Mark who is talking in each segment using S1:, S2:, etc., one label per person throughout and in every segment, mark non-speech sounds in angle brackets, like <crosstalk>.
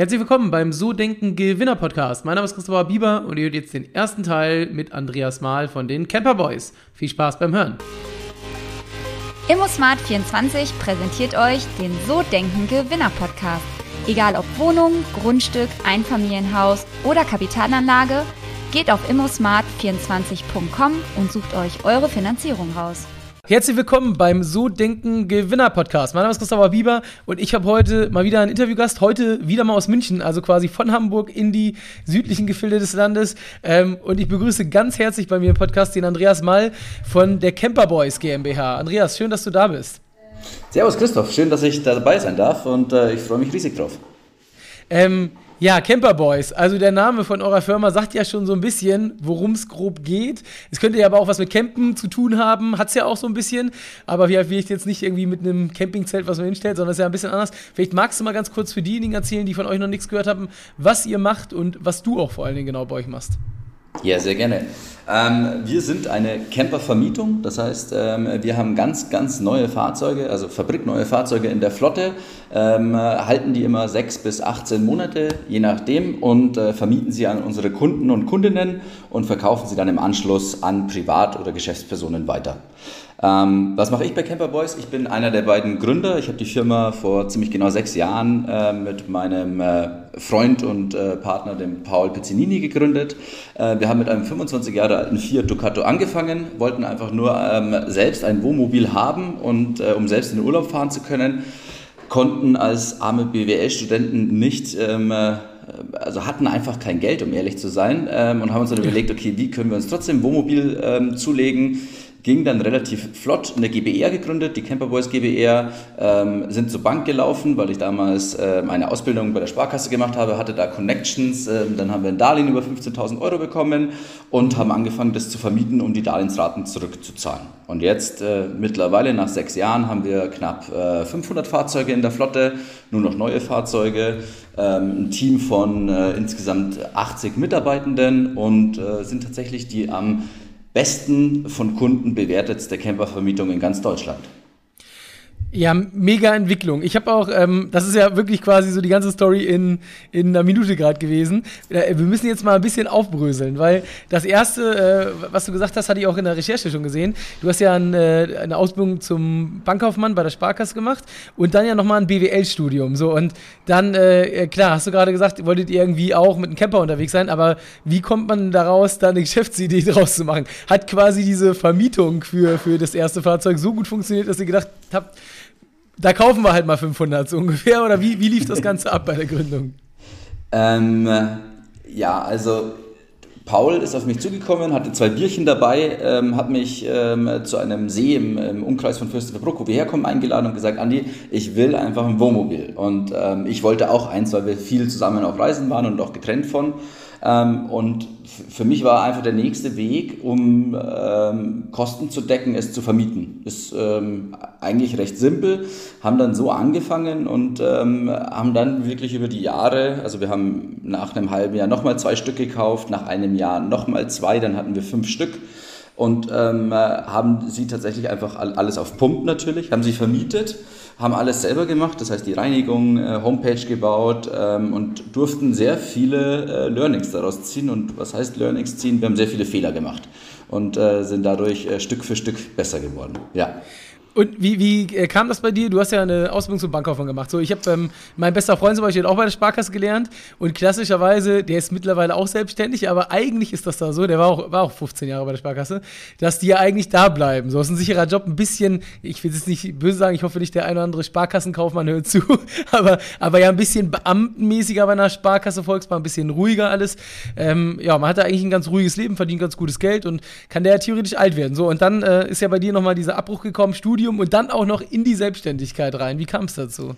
S1: Herzlich willkommen beim So Denken Gewinner Podcast. Mein Name ist Christopher Bieber und ihr hört jetzt den ersten Teil mit Andreas Mahl von den Camper Boys. Viel Spaß beim Hören.
S2: ImmoSmart24 präsentiert euch den So Denken Gewinner Podcast. Egal ob Wohnung, Grundstück, Einfamilienhaus oder Kapitalanlage, geht auf immosmart24.com und sucht euch eure Finanzierung raus.
S1: Herzlich willkommen beim So Denken Gewinner Podcast. Mein Name ist Christopher Bieber und ich habe heute mal wieder einen Interviewgast. Heute wieder mal aus München, also quasi von Hamburg in die südlichen Gefilde des Landes. Ähm, und ich begrüße ganz herzlich bei mir im Podcast den Andreas Mall von der Camper Boys GmbH. Andreas, schön, dass du da bist.
S3: Servus Christoph, schön, dass ich dabei sein darf und äh, ich freue mich riesig drauf.
S1: Ähm, ja, Camper Boys. Also der Name von eurer Firma sagt ja schon so ein bisschen, worum es grob geht. Es könnte ja aber auch was mit Campen zu tun haben. Hat es ja auch so ein bisschen. Aber wie ich jetzt nicht irgendwie mit einem Campingzelt, was man hinstellt, sondern es ist ja ein bisschen anders. Vielleicht magst du mal ganz kurz für diejenigen erzählen, die von euch noch nichts gehört haben, was ihr macht und was du auch vor allen Dingen genau bei euch machst.
S3: Ja, sehr gerne. Ähm, wir sind eine Campervermietung, das heißt, ähm, wir haben ganz, ganz neue Fahrzeuge, also fabrikneue Fahrzeuge in der Flotte, ähm, halten die immer sechs bis 18 Monate, je nachdem, und äh, vermieten sie an unsere Kunden und Kundinnen und verkaufen sie dann im Anschluss an Privat- oder Geschäftspersonen weiter. Ähm, was mache ich bei Camper Boys? Ich bin einer der beiden Gründer. Ich habe die Firma vor ziemlich genau sechs Jahren äh, mit meinem äh, Freund und äh, Partner, dem Paul Pizzinini, gegründet. Äh, wir haben mit einem 25 Jahre alten Fiat Ducato angefangen, wollten einfach nur ähm, selbst ein Wohnmobil haben und äh, um selbst in den Urlaub fahren zu können, konnten als arme BWL-Studenten nicht ähm, äh, also hatten einfach kein Geld, um ehrlich zu sein, ähm, und haben uns dann überlegt, okay, wie können wir uns trotzdem Wohnmobil ähm, zulegen? Ging dann relativ flott eine GBR gegründet, die Camperboys GBR, ähm, sind zur Bank gelaufen, weil ich damals äh, eine Ausbildung bei der Sparkasse gemacht habe, hatte da Connections, äh, dann haben wir ein Darlehen über 15.000 Euro bekommen und haben angefangen, das zu vermieten, um die Darlehensraten zurückzuzahlen. Und jetzt äh, mittlerweile nach sechs Jahren haben wir knapp 500 äh, Fahrzeuge in der Flotte, nur noch neue Fahrzeuge, ähm, ein Team von äh, insgesamt 80 Mitarbeitenden und äh, sind tatsächlich die am besten von Kunden bewertetste Campervermietung in ganz Deutschland.
S1: Ja, mega Entwicklung. Ich habe auch, ähm, das ist ja wirklich quasi so die ganze Story in, in einer Minute gerade gewesen. Äh, wir müssen jetzt mal ein bisschen aufbröseln, weil das erste, äh, was du gesagt hast, hatte ich auch in der Recherche schon gesehen. Du hast ja ein, äh, eine Ausbildung zum Bankkaufmann bei der Sparkasse gemacht und dann ja nochmal ein BWL-Studium. So, und dann, äh, klar, hast du gerade gesagt, wolltet ihr irgendwie auch mit einem Camper unterwegs sein, aber wie kommt man daraus, da eine <laughs> Geschäftsidee draus zu machen? Hat quasi diese Vermietung für, für das erste Fahrzeug so gut funktioniert, dass ihr gedacht habt, da kaufen wir halt mal 500 so ungefähr. Oder wie, wie lief das Ganze ab bei der Gründung?
S3: Ähm, ja, also Paul ist auf mich zugekommen, hatte zwei Bierchen dabei, ähm, hat mich ähm, zu einem See im, im Umkreis von Fürstenfeldbruck, wo wir herkommen, eingeladen und gesagt, Andi, ich will einfach ein Wohnmobil. Und ähm, ich wollte auch eins, weil wir viel zusammen auf Reisen waren und auch getrennt von. Ähm, und für mich war einfach der nächste Weg, um ähm, Kosten zu decken, es zu vermieten. Ist ähm, eigentlich recht simpel, haben dann so angefangen und haben dann wirklich über die Jahre, also wir haben nach einem halben Jahr nochmal zwei Stück gekauft, nach einem Jahr nochmal zwei, dann hatten wir fünf Stück und ähm, haben sie tatsächlich einfach alles auf Pump natürlich, haben sie vermietet haben alles selber gemacht, das heißt die Reinigung, äh, Homepage gebaut ähm, und durften sehr viele äh, Learnings daraus ziehen. Und was heißt Learnings ziehen? Wir haben sehr viele Fehler gemacht und äh, sind dadurch äh, Stück für Stück besser geworden. Ja.
S1: Und wie, wie äh, kam das bei dir? Du hast ja eine Ausbildung zum Bankkaufmann gemacht. So, ich habe ähm, mein bester Freund zum Beispiel auch bei der Sparkasse gelernt und klassischerweise, der ist mittlerweile auch selbstständig, aber eigentlich ist das da so, der war auch, war auch 15 Jahre bei der Sparkasse, dass die ja eigentlich da bleiben. So ist ein sicherer Job, ein bisschen, ich will es nicht böse sagen, ich hoffe nicht, der ein oder andere Sparkassenkaufmann hört zu, <laughs> aber, aber ja ein bisschen beamtenmäßiger bei einer Sparkasse Volksbank, ein bisschen ruhiger alles. Ähm, ja, man hat da eigentlich ein ganz ruhiges Leben, verdient ganz gutes Geld und kann der ja theoretisch alt werden. So, und dann äh, ist ja bei dir nochmal dieser Abbruch gekommen, Studium Studium und dann auch noch in die Selbstständigkeit rein. Wie kam es dazu?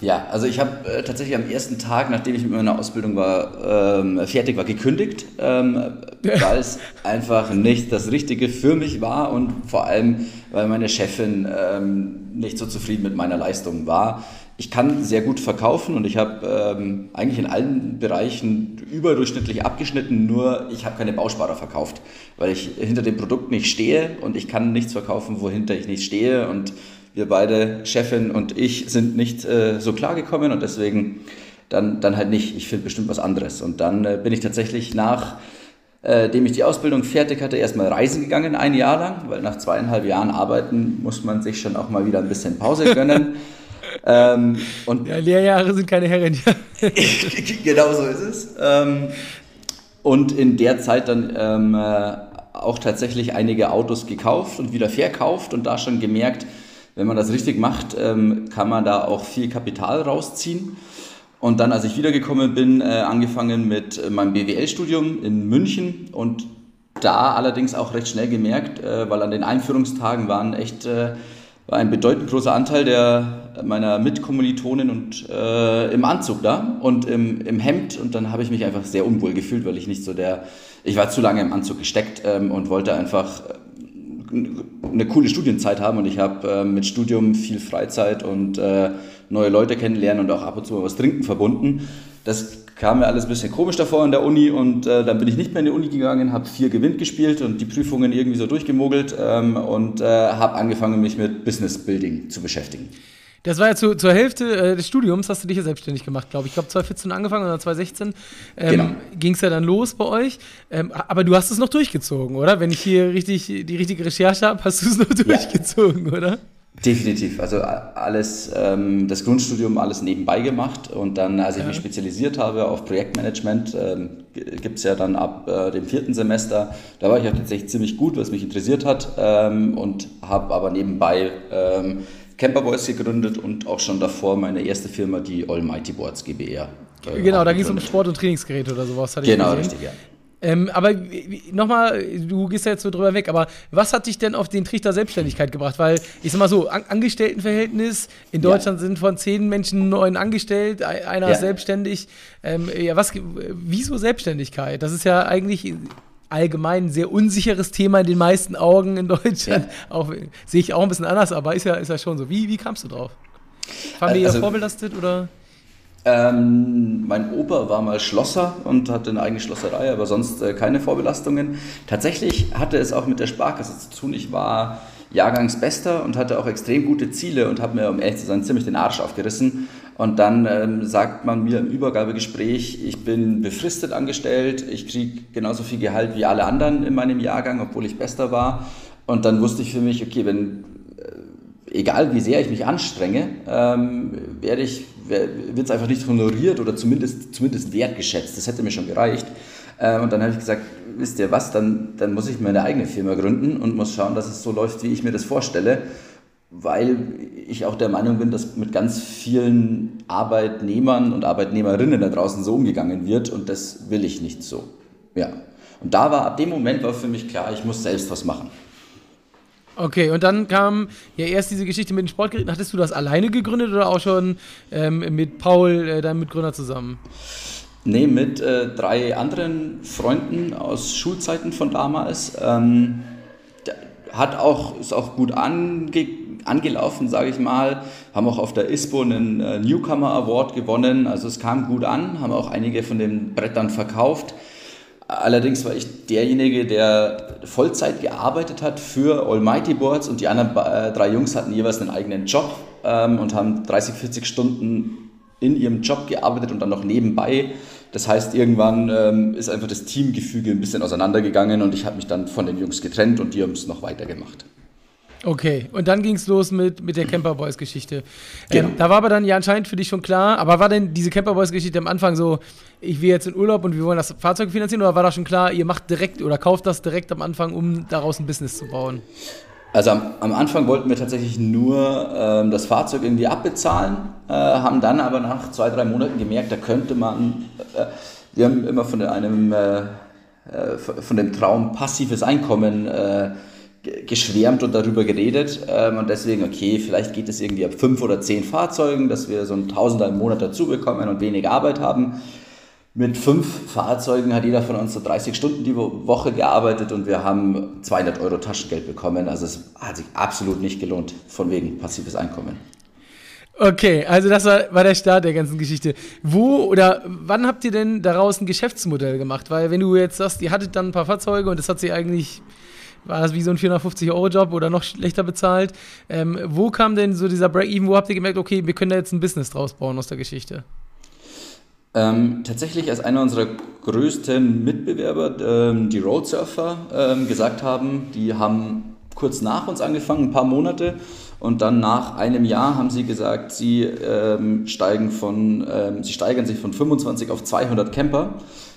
S3: Ja, also ich habe äh, tatsächlich am ersten Tag, nachdem ich mit meiner Ausbildung war, ähm, fertig war, gekündigt, ähm, weil es einfach nicht das Richtige für mich war und vor allem, weil meine Chefin ähm, nicht so zufrieden mit meiner Leistung war. Ich kann sehr gut verkaufen und ich habe ähm, eigentlich in allen Bereichen überdurchschnittlich abgeschnitten, nur ich habe keine Bausparer verkauft, weil ich hinter dem Produkt nicht stehe und ich kann nichts verkaufen, wohinter ich nicht stehe und wir beide, Chefin und ich, sind nicht äh, so klar gekommen und deswegen dann, dann halt nicht. Ich finde bestimmt was anderes. Und dann äh, bin ich tatsächlich nach äh, dem ich die Ausbildung fertig hatte, erstmal reisen gegangen, ein Jahr lang, weil nach zweieinhalb Jahren Arbeiten muss man sich schon auch mal wieder ein bisschen Pause gönnen. <laughs>
S1: ähm, und ja, Lehrjahre sind keine Herren. <laughs>
S3: genau so ist es. Ähm, und in der Zeit dann ähm, äh, auch tatsächlich einige Autos gekauft und wieder verkauft und da schon gemerkt, wenn man das richtig macht, ähm, kann man da auch viel Kapital rausziehen. Und dann, als ich wiedergekommen bin, äh, angefangen mit äh, meinem BWL-Studium in München und da allerdings auch recht schnell gemerkt, äh, weil an den Einführungstagen waren echt äh, war ein bedeutend großer Anteil der meiner Mitkommilitonen und äh, im Anzug da und im, im Hemd und dann habe ich mich einfach sehr unwohl gefühlt, weil ich nicht so der, ich war zu lange im Anzug gesteckt ähm, und wollte einfach äh, eine coole Studienzeit haben und ich habe äh, mit Studium viel Freizeit und äh, neue Leute kennenlernen und auch ab und zu mal was trinken verbunden. Das kam mir alles ein bisschen komisch davor in der Uni und äh, dann bin ich nicht mehr in die Uni gegangen, habe vier Gewinn gespielt und die Prüfungen irgendwie so durchgemogelt ähm, und äh, habe angefangen, mich mit Business Building zu beschäftigen.
S1: Das war ja zu, zur Hälfte äh, des Studiums, hast du dich ja selbstständig gemacht, glaube ich. Ich glaube, 2014 angefangen oder 2016 ähm, genau. ging es ja dann los bei euch. Ähm, aber du hast es noch durchgezogen, oder? Wenn ich hier richtig die richtige Recherche habe, hast du es noch durchgezogen, ja. oder?
S3: Definitiv. Also alles, ähm, das Grundstudium alles nebenbei gemacht und dann, als ich ja. mich spezialisiert habe auf Projektmanagement, ähm, gibt es ja dann ab äh, dem vierten Semester, da war ich auch tatsächlich ziemlich gut, was mich interessiert hat ähm, und habe aber nebenbei Camperboys gegründet und auch schon davor meine erste Firma, die Almighty Boards GbR.
S1: Äh, genau, da ging es um Sport- und Trainingsgeräte oder sowas.
S3: genau, richtig, ja.
S1: Ähm, aber nochmal, du gehst ja jetzt so drüber weg, aber was hat dich denn auf den Trichter Selbstständigkeit gebracht? Weil, ich sag mal so, An Angestelltenverhältnis, in Deutschland ja. sind von zehn Menschen neun angestellt, einer ja. ist selbstständig. Ähm, ja, was, wieso Selbstständigkeit? Das ist ja eigentlich allgemein ein sehr unsicheres Thema in den meisten Augen in Deutschland. Ja. Auch, sehe ich auch ein bisschen anders, aber ist ja, ist ja schon so. Wie, wie kamst du drauf? Familie also, vorbelastet oder?
S3: Ähm, mein Opa war mal Schlosser und hatte eine eigene Schlosserei, aber sonst äh, keine Vorbelastungen. Tatsächlich hatte es auch mit der Sparkasse zu tun. Ich war Jahrgangsbester und hatte auch extrem gute Ziele und habe mir, um ehrlich zu sein, ziemlich den Arsch aufgerissen. Und dann ähm, sagt man mir im Übergabegespräch, ich bin befristet angestellt, ich kriege genauso viel Gehalt wie alle anderen in meinem Jahrgang, obwohl ich Bester war. Und dann wusste ich für mich, okay, wenn egal wie sehr ich mich anstrenge, ähm, werde ich, wird es einfach nicht honoriert oder zumindest, zumindest wertgeschätzt. Das hätte mir schon gereicht. Äh, und dann habe ich gesagt, wisst ihr was, dann, dann muss ich meine eigene Firma gründen und muss schauen, dass es so läuft, wie ich mir das vorstelle, weil ich auch der Meinung bin, dass mit ganz vielen Arbeitnehmern und Arbeitnehmerinnen da draußen so umgegangen wird und das will ich nicht so. Ja. Und da war, ab dem Moment war für mich klar, ich muss selbst was machen.
S1: Okay, und dann kam ja erst diese Geschichte mit den Sportgeräten. Hattest du das alleine gegründet oder auch schon ähm, mit Paul, äh, deinem Mitgründer, zusammen?
S3: Nee, mit äh, drei anderen Freunden aus Schulzeiten von damals. Ähm, hat auch, ist auch gut ange, angelaufen, sage ich mal. Haben auch auf der ISPO einen äh, Newcomer Award gewonnen. Also es kam gut an, haben auch einige von den Brettern verkauft. Allerdings war ich derjenige, der Vollzeit gearbeitet hat für Almighty Boards und die anderen äh, drei Jungs hatten jeweils einen eigenen Job ähm, und haben 30, 40 Stunden in ihrem Job gearbeitet und dann noch nebenbei. Das heißt, irgendwann ähm, ist einfach das Teamgefüge ein bisschen auseinandergegangen und ich habe mich dann von den Jungs getrennt und die haben es noch weitergemacht.
S1: Okay, und dann ging es los mit, mit der Camper Boys Geschichte. Ähm, genau. Ähm, da war aber dann ja anscheinend für dich schon klar, aber war denn diese Camper Boys Geschichte am Anfang so, ich will jetzt in Urlaub und wir wollen das Fahrzeug finanzieren oder war da schon klar, ihr macht direkt oder kauft das direkt am Anfang, um daraus ein Business zu bauen?
S3: Also am, am Anfang wollten wir tatsächlich nur ähm, das Fahrzeug irgendwie abbezahlen, äh, haben dann aber nach zwei, drei Monaten gemerkt, da könnte man, äh, wir haben immer von einem, äh, äh von dem Traum passives Einkommen äh, geschwärmt und darüber geredet ähm, und deswegen, okay, vielleicht geht es irgendwie ab fünf oder zehn Fahrzeugen, dass wir so ein Tausender im Monat dazu bekommen und wenig Arbeit haben. Mit fünf Fahrzeugen hat jeder von uns so 30 Stunden die Woche gearbeitet und wir haben 200 Euro Taschengeld bekommen. Also es hat sich absolut nicht gelohnt, von wegen passives Einkommen.
S1: Okay, also das war, war der Start der ganzen Geschichte. Wo oder wann habt ihr denn daraus ein Geschäftsmodell gemacht? Weil wenn du jetzt sagst, ihr hattet dann ein paar Fahrzeuge und das hat sich eigentlich war das wie so ein 450-Euro-Job oder noch schlechter bezahlt. Ähm, wo kam denn so dieser Break-Even? Wo habt ihr gemerkt, okay, wir können da jetzt ein Business draus bauen aus der Geschichte?
S3: Ähm, tatsächlich als einer unserer größten Mitbewerber, ähm, die Roadsurfer, ähm, gesagt haben, die haben kurz nach uns angefangen, ein paar Monate. Und dann nach einem Jahr haben sie gesagt, sie, ähm, steigen von, ähm, sie steigern sich von 25 auf 200 Camper.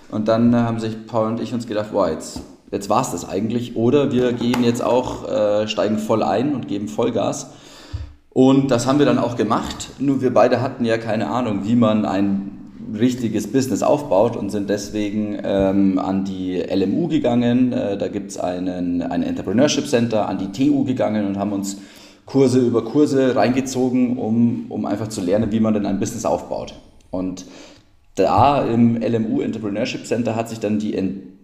S3: Und dann äh, haben sich Paul und ich uns gedacht, boah, jetzt, jetzt war es das eigentlich. Oder wir gehen jetzt auch, äh, steigen voll ein und geben Vollgas. Und das haben wir dann auch gemacht. Nur wir beide hatten ja keine Ahnung, wie man ein richtiges Business aufbaut und sind deswegen ähm, an die LMU gegangen. Äh, da gibt es ein Entrepreneurship Center, an die TU gegangen und haben uns Kurse über Kurse reingezogen, um, um einfach zu lernen, wie man denn ein Business aufbaut. Und da im LMU Entrepreneurship Center hat sich dann die,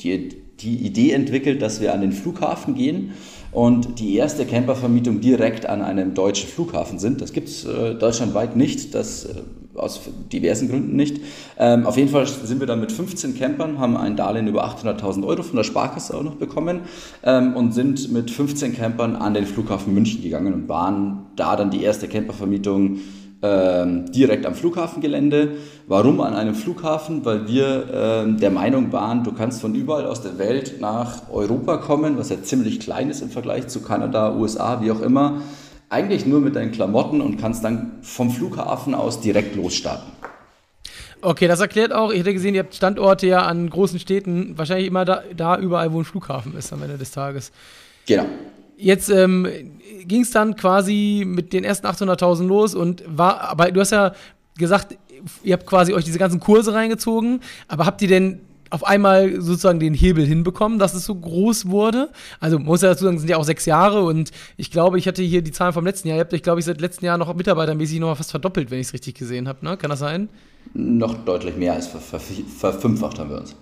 S3: die, die Idee entwickelt, dass wir an den Flughafen gehen und die erste Campervermietung direkt an einem deutschen Flughafen sind. Das gibt es äh, deutschlandweit nicht, das äh, aus diversen Gründen nicht. Ähm, auf jeden Fall sind wir dann mit 15 Campern, haben ein Darlehen über 800.000 Euro von der Sparkasse auch noch bekommen ähm, und sind mit 15 Campern an den Flughafen München gegangen und waren da dann die erste Campervermietung ähm, direkt am Flughafengelände. Warum an einem Flughafen? Weil wir ähm, der Meinung waren, du kannst von überall aus der Welt nach Europa kommen, was ja ziemlich klein ist im Vergleich zu Kanada, USA, wie auch immer eigentlich nur mit deinen Klamotten und kannst dann vom Flughafen aus direkt losstarten.
S1: Okay, das erklärt auch, ich hätte gesehen, ihr habt Standorte ja an großen Städten, wahrscheinlich immer da, da überall, wo ein Flughafen ist am Ende des Tages.
S3: Genau.
S1: Jetzt ähm, ging es dann quasi mit den ersten 800.000 los und war, aber du hast ja gesagt, ihr habt quasi euch diese ganzen Kurse reingezogen, aber habt ihr denn auf einmal sozusagen den Hebel hinbekommen, dass es so groß wurde. Also muss ja dazu sagen, sind ja auch sechs Jahre und ich glaube, ich hatte hier die Zahlen vom letzten Jahr. Ihr habt euch, glaube ich, seit letztem Jahr noch mitarbeitermäßig noch fast verdoppelt, wenn ich es richtig gesehen habe. Ne? Kann das sein?
S3: Noch deutlich mehr als ver ver verfünffacht haben wir uns.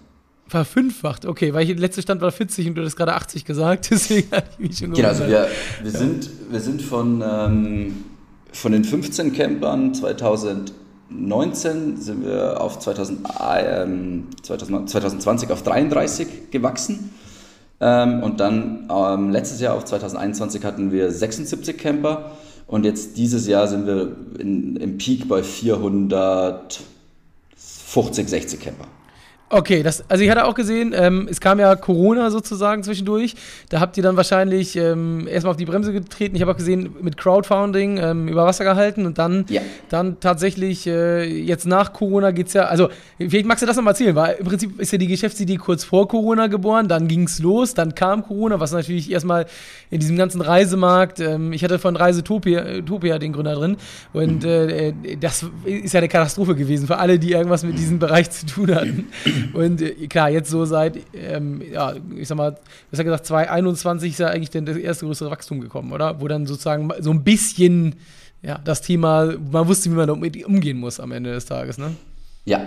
S1: Verfünffacht, okay, weil der letzte Stand war 40 und du hast gerade 80 gesagt, <laughs> deswegen hatte
S3: ich mich schon Genau, also wir, wir, sind, wir sind von, ähm, von den 15 Campern 2000 2019 sind wir auf 2000, ähm, 2020 auf 33 gewachsen. Ähm, und dann ähm, letztes Jahr auf 2021 hatten wir 76 Camper. Und jetzt dieses Jahr sind wir in, im Peak bei 450, 60 Camper.
S1: Okay, das, also ich hatte auch gesehen, ähm, es kam ja Corona sozusagen zwischendurch. Da habt ihr dann wahrscheinlich ähm, erstmal auf die Bremse getreten. Ich habe auch gesehen, mit Crowdfunding ähm, über Wasser gehalten und dann, ja. dann tatsächlich äh, jetzt nach Corona geht es ja, also vielleicht magst du das nochmal erzählen, weil im Prinzip ist ja die Geschäftsidee kurz vor Corona geboren, dann ging es los, dann kam Corona, was natürlich erstmal in diesem ganzen Reisemarkt, ähm, ich hatte von Reisetopia Topia den Gründer drin und mhm. äh, das ist ja eine Katastrophe gewesen für alle, die irgendwas mit diesem Bereich zu tun hatten. <laughs> Und äh, klar, jetzt so seit, ähm, ja, ich sag mal, was hat gesagt, 2021 ist ja eigentlich dann das erste größere Wachstum gekommen, oder? Wo dann sozusagen so ein bisschen, ja, das Thema, man wusste, wie man damit umgehen muss am Ende des Tages, ne?
S3: Ja.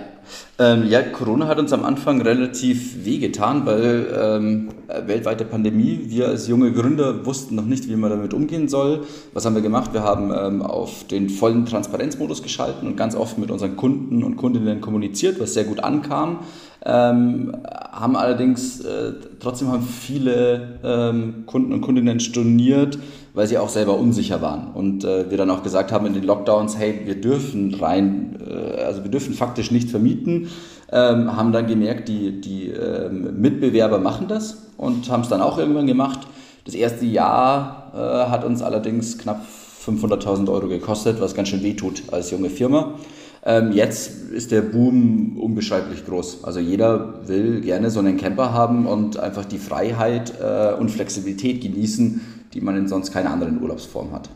S3: Ähm, ja, Corona hat uns am Anfang relativ wehgetan, weil ähm, weltweite Pandemie, wir als junge Gründer wussten noch nicht, wie man damit umgehen soll. Was haben wir gemacht? Wir haben ähm, auf den vollen Transparenzmodus geschalten und ganz oft mit unseren Kunden und Kundinnen kommuniziert, was sehr gut ankam. Ähm, haben allerdings äh, trotzdem haben viele ähm, Kunden und Kundinnen storniert, weil sie auch selber unsicher waren. Und äh, wir dann auch gesagt haben in den Lockdowns, hey, wir dürfen rein, äh, also wir dürfen faktisch nicht vermieten, ähm, haben dann gemerkt, die, die ähm, Mitbewerber machen das und haben es dann auch irgendwann gemacht. Das erste Jahr äh, hat uns allerdings knapp 500.000 Euro gekostet, was ganz schön wehtut als junge Firma. Ähm, jetzt ist der Boom unbeschreiblich groß. Also jeder will gerne so einen Camper haben und einfach die Freiheit äh, und Flexibilität genießen, die man in sonst keiner anderen Urlaubsform hat.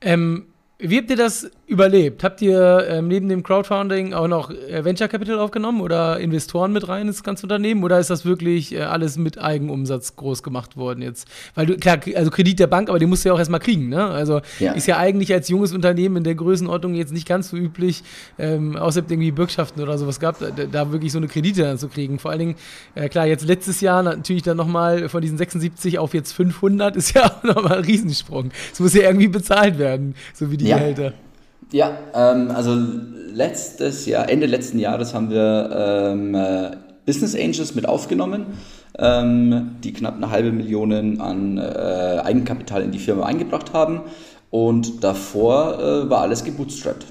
S1: Ähm, wie habt ihr das überlebt? Habt ihr ähm, neben dem Crowdfunding auch noch äh, Venture Capital aufgenommen oder Investoren mit rein ins ganze Unternehmen? Oder ist das wirklich äh, alles mit Eigenumsatz groß gemacht worden jetzt? Weil du, klar, also Kredit der Bank, aber den musst du ja auch erstmal kriegen, ne? Also ja. ist ja eigentlich als junges Unternehmen in der Größenordnung jetzt nicht ganz so üblich, ähm, außer irgendwie Bürgschaften oder sowas gehabt, da, da, wirklich so eine Kredite dann zu kriegen. Vor allen Dingen, äh, klar, jetzt letztes Jahr natürlich dann nochmal von diesen 76 auf jetzt 500 ist ja <laughs> auch nochmal ein Riesensprung. Es muss ja irgendwie bezahlt werden, so wie die ja. Gehälter.
S3: Ja, ähm, also letztes Jahr, Ende letzten Jahres haben wir ähm, äh, Business Angels mit aufgenommen, ähm, die knapp eine halbe Million an äh, Eigenkapital in die Firma eingebracht haben. Und davor äh, war alles gebootstrapped.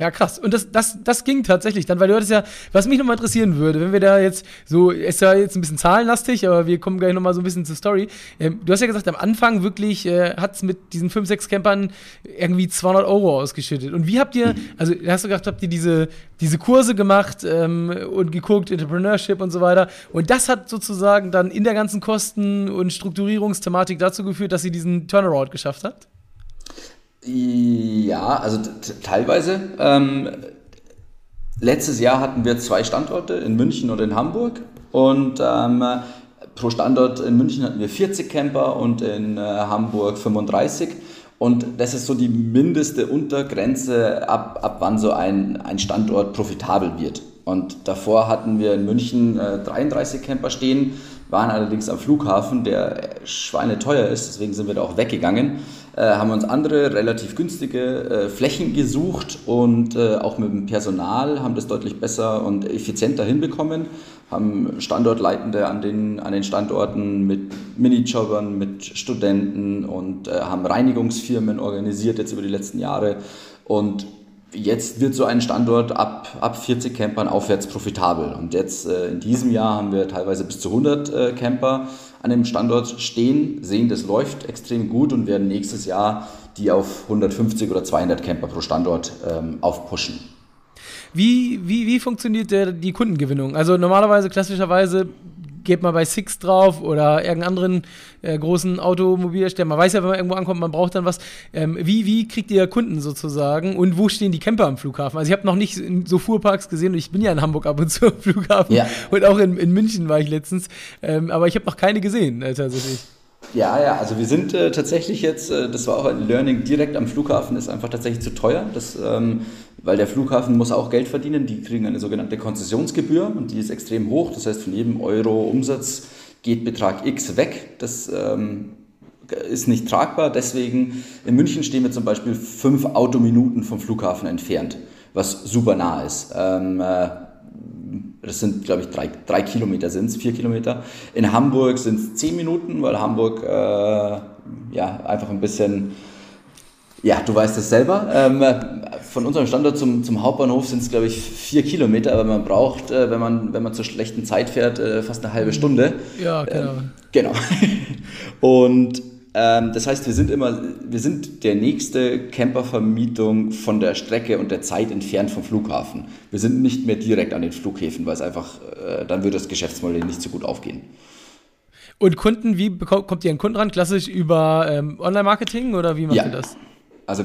S1: Ja, krass. Und das, das, das ging tatsächlich dann, weil du hattest ja, was mich nochmal interessieren würde, wenn wir da jetzt so, ist ja jetzt ein bisschen zahlenlastig, aber wir kommen gleich nochmal so ein bisschen zur Story. Ähm, du hast ja gesagt, am Anfang wirklich äh, hat es mit diesen 5, 6 Campern irgendwie 200 Euro ausgeschüttet. Und wie habt ihr, also hast du gesagt, habt ihr diese, diese Kurse gemacht ähm, und geguckt, Entrepreneurship und so weiter. Und das hat sozusagen dann in der ganzen Kosten- und Strukturierungsthematik dazu geführt, dass ihr diesen Turnaround geschafft habt?
S3: Ja, also teilweise. Ähm, letztes Jahr hatten wir zwei Standorte in München und in Hamburg und ähm, pro Standort in München hatten wir 40 Camper und in äh, Hamburg 35. Und das ist so die mindeste Untergrenze, ab, ab wann so ein, ein Standort profitabel wird. Und davor hatten wir in München äh, 33 Camper stehen, waren allerdings am Flughafen, der schweineteuer ist, deswegen sind wir da auch weggegangen. Äh, haben uns andere relativ günstige äh, Flächen gesucht und äh, auch mit dem Personal haben das deutlich besser und effizienter hinbekommen, haben Standortleitende an den, an den Standorten mit Minijobbern, mit Studenten und äh, haben Reinigungsfirmen organisiert jetzt über die letzten Jahre und jetzt wird so ein Standort ab, ab 40 Campern aufwärts profitabel. Und jetzt äh, in diesem Jahr haben wir teilweise bis zu 100 äh, Camper an dem Standort stehen, sehen, das läuft extrem gut und werden nächstes Jahr die auf 150 oder 200 Camper pro Standort ähm, aufpushen.
S1: Wie, wie, wie funktioniert der, die Kundengewinnung? Also normalerweise, klassischerweise geht man bei Six drauf oder irgendeinen anderen äh, großen Automobilhersteller. Man weiß ja, wenn man irgendwo ankommt, man braucht dann was. Ähm, wie, wie kriegt ihr Kunden sozusagen und wo stehen die Camper am Flughafen? Also ich habe noch nicht so Fuhrparks gesehen und ich bin ja in Hamburg ab und zu am Flughafen ja. und auch in, in München war ich letztens, ähm, aber ich habe noch keine gesehen äh, tatsächlich.
S3: Ja, ja, also wir sind äh, tatsächlich jetzt, äh, das war auch ein Learning, direkt am Flughafen ist einfach tatsächlich zu teuer, das, ähm, weil der Flughafen muss auch Geld verdienen, die kriegen eine sogenannte Konzessionsgebühr und die ist extrem hoch, das heißt von jedem Euro Umsatz geht Betrag X weg, das ähm, ist nicht tragbar, deswegen in München stehen wir zum Beispiel fünf Autominuten vom Flughafen entfernt, was super nah ist. Ähm, äh, das sind, glaube ich, drei, drei Kilometer sind es, vier Kilometer. In Hamburg sind es zehn Minuten, weil Hamburg äh, ja einfach ein bisschen, ja, du weißt es selber. Ähm, von unserem Standort zum, zum Hauptbahnhof sind es, glaube ich, vier Kilometer, aber man braucht, äh, wenn, man, wenn man zur schlechten Zeit fährt, äh, fast eine halbe Stunde.
S1: Ja, genau. Ähm,
S3: genau. <laughs> Und das heißt, wir sind immer, wir sind der nächste Campervermietung von der Strecke und der Zeit entfernt vom Flughafen. Wir sind nicht mehr direkt an den Flughäfen, weil es einfach, äh, dann würde das Geschäftsmodell nicht so gut aufgehen.
S1: Und Kunden, wie kommt ihr an Kunden ran? Klassisch über ähm, Online-Marketing oder wie macht ja. ihr das?
S3: Also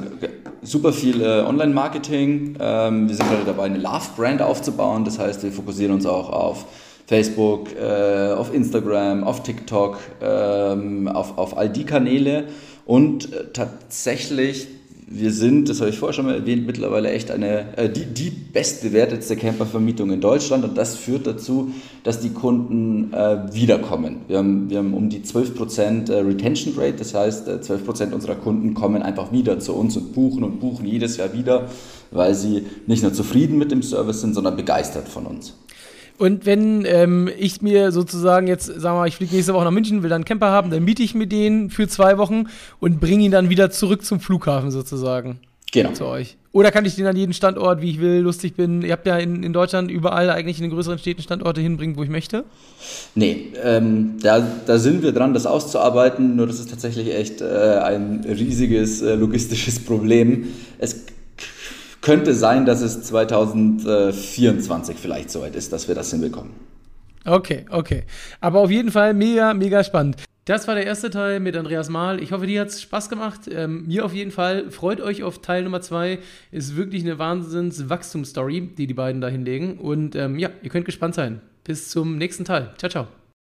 S3: super viel äh, Online-Marketing. Ähm, wir sind gerade dabei, eine Love-Brand aufzubauen. Das heißt, wir fokussieren uns auch auf Facebook, äh, auf Instagram, auf TikTok, ähm, auf, auf all die Kanäle. Und äh, tatsächlich, wir sind, das habe ich vorher schon mal erwähnt, mittlerweile echt eine, äh, die, die bestbewertetste Campervermietung in Deutschland. Und das führt dazu, dass die Kunden äh, wiederkommen. Wir haben, wir haben um die 12% äh, Retention Rate, das heißt, 12% äh, unserer Kunden kommen einfach wieder zu uns und buchen und buchen jedes Jahr wieder, weil sie nicht nur zufrieden mit dem Service sind, sondern begeistert von uns.
S1: Und wenn ähm, ich mir sozusagen jetzt, sagen wir mal, ich fliege nächste Woche nach München, will dann einen Camper haben, dann miete ich mir den für zwei Wochen und bringe ihn dann wieder zurück zum Flughafen sozusagen.
S3: Genau.
S1: Zu euch. Oder kann ich den an jeden Standort, wie ich will, lustig bin? Ihr habt ja in, in Deutschland überall eigentlich in den größeren Städten Standorte hinbringen, wo ich möchte?
S3: Nee, ähm, da, da sind wir dran, das auszuarbeiten. Nur das ist tatsächlich echt äh, ein riesiges äh, logistisches <laughs> Problem. Es könnte sein, dass es 2024 vielleicht soweit ist, dass wir das hinbekommen.
S1: Okay, okay. Aber auf jeden Fall mega, mega spannend. Das war der erste Teil mit Andreas Mahl. Ich hoffe, dir hat es Spaß gemacht. Ähm, mir auf jeden Fall. Freut euch auf Teil Nummer zwei. Ist wirklich eine Wahnsinns-Wachstumsstory, die die beiden da hinlegen. Und ähm, ja, ihr könnt gespannt sein. Bis zum nächsten Teil. Ciao, ciao.